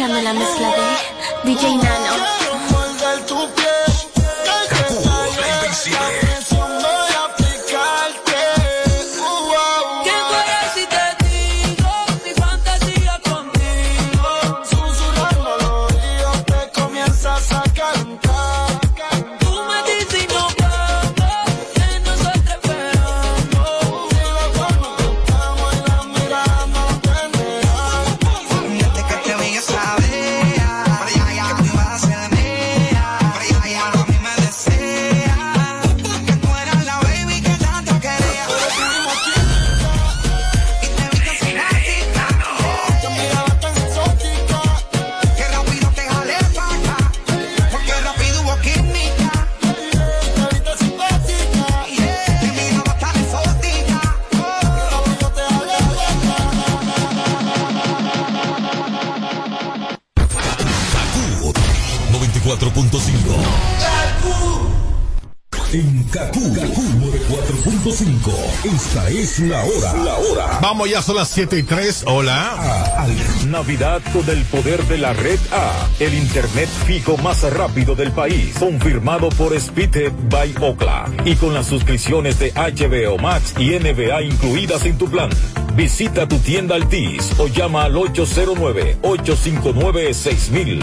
escuchando la mezcla de DJ Nano. es la hora. La hora. Vamos ya, son las 7 y 3. Hola. Ah, Navidad con el poder de la red A. El internet fijo más rápido del país. Confirmado por Speed by Ocla. Y con las suscripciones de HBO Max y NBA incluidas en tu plan. Visita tu tienda Altis o llama al 809 859 6000.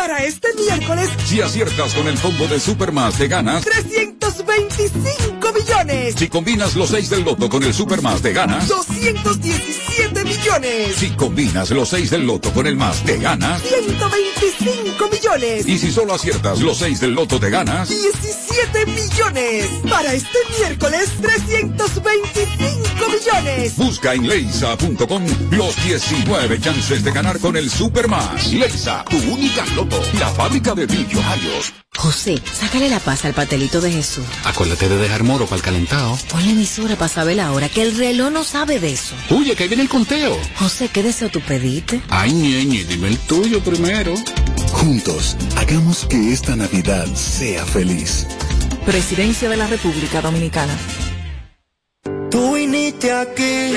Para este miércoles, Si aciertas con el combo de Supermas de ganas, 325 millones. si combinas los 6 del loto con el Supermas de ganas, 217 millones. si combinas los 6 del loto con el más de ganas, 125 millones. y si solo aciertas los 6 del loto de ganas, 17 millones. Para este miércoles, 325 millones. millones. Busca en leisa.com los 19 chances de ganar con el Supermas. Leisa, tu única loto, la fábrica de millonarios. José, sácale la paz al pastelito de Jesús. Acuérdate de dejar moro para el calentado. Ponle emisora para saber la hora, que el reloj no sabe de eso. Oye, que ahí viene el conteo. José, ¿qué deseo tú pediste? Ay, ñeñe, dime el tuyo primero. Juntos, hagamos que esta Navidad sea feliz. Presidencia de la República Dominicana. Tú viniste aquí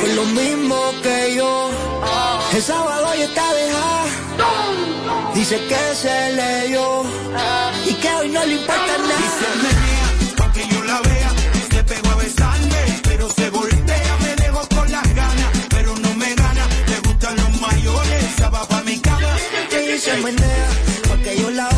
con lo mismo que yo. El sábado ya está dejada. Dice que se leyó y que hoy no le importa nada. Pa' que yo la vea, se pegó a besarme, pero se voltea, me dejo con las ganas, pero no me gana, le gustan los mayores, esa va pa' mi cama. Y se menea, pa' que yo la vea,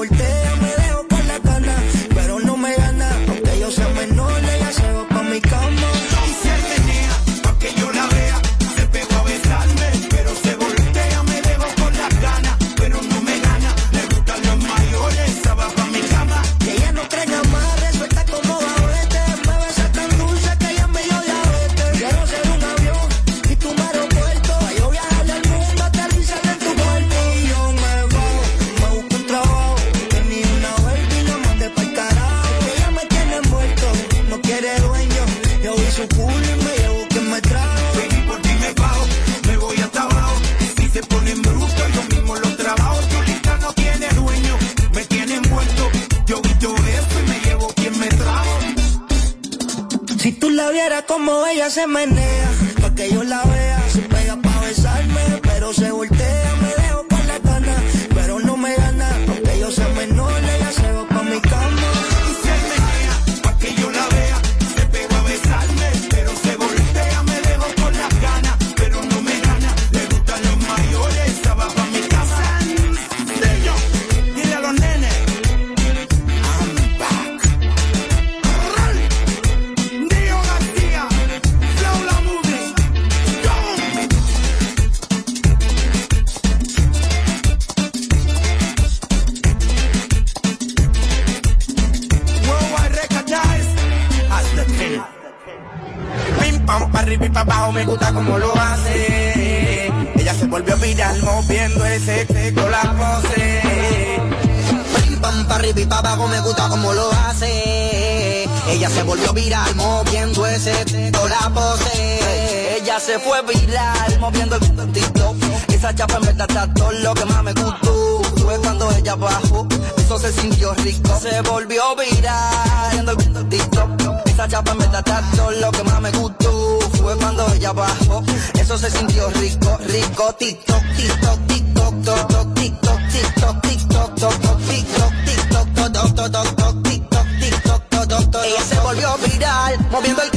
ella se menea,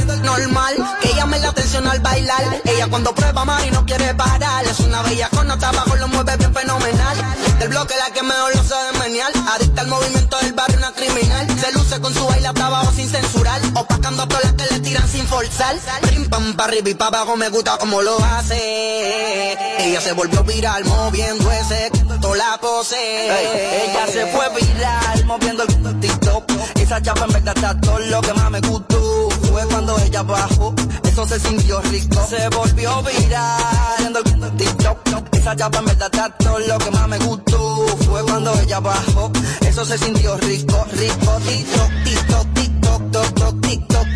normal, que llame la atención al bailar. Ella cuando prueba mar y no quiere parar, es una bella con nota abajo, lo mueve bien fenomenal. Del bloque la que mejor lo sabe menear, adicta al movimiento del barrio, una criminal. Se luce con su baile sin forzar. Pam pa' y pa' abajo me gusta como lo hace. Ella se volvió viral moviendo ese toda la pose. Ella se fue viral moviendo el TikTok. Esa chapa en verdad está todo lo que más me gustó. Fue cuando ella bajó, eso se sintió rico. Se volvió viral viendo el TikTok. Esa chapa en verdad está todo lo que más me gustó. Fue cuando ella bajó, eso se sintió rico, rico. TikTok, TikTok, Toc, TikTok,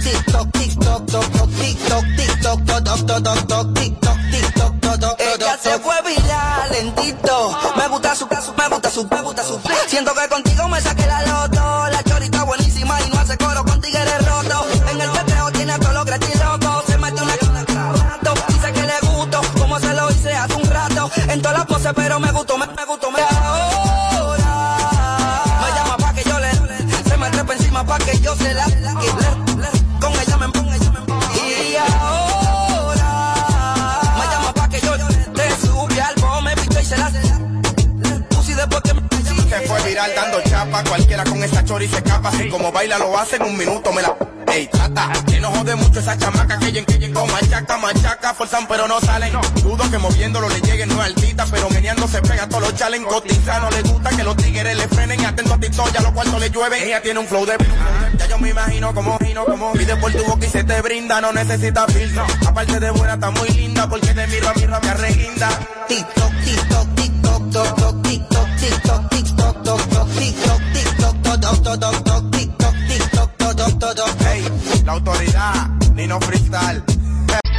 se fue viral lentito. Me gusta su caso, me gusta su, me gusta su. Siento que contigo me saqué la loto. La chorita buenísima y no hace coro con tigres roto. En el peteo tiene todo lo gratis loco. Se mete una. Dice que le gusto, como se lo hice hace un rato. En todas las poses, pero me gustó, me, me gustó, dando chapa, cualquiera con esa chori se escapa. Así como baila lo hace en un minuto, me la... Ey, trata, que no jode mucho esa chamaca que yen, que yen, con machaca, machaca, forzan pero no salen. Dudo que moviéndolo le lleguen, no es altita, pero meneando se pega todos los challenge. Cotiza, no le gusta que los tigres le frenen, atento a TikTok, ya los cuartos le llueven. Ella tiene un flow de... Ya yo me imagino como gino, como pide por tu boca y se te brinda, no necesita filtro. Aparte de buena, está muy linda, porque te miro a mi me arreguinda. TikTok, TikTok, TikTok, toc, TikTok, TikTok, TikTok, toc, toc, TikTok, TikTok, toc, toc, toc, TikTok, TikTok, toc. Hey, la autoridad, Nino Freestyle,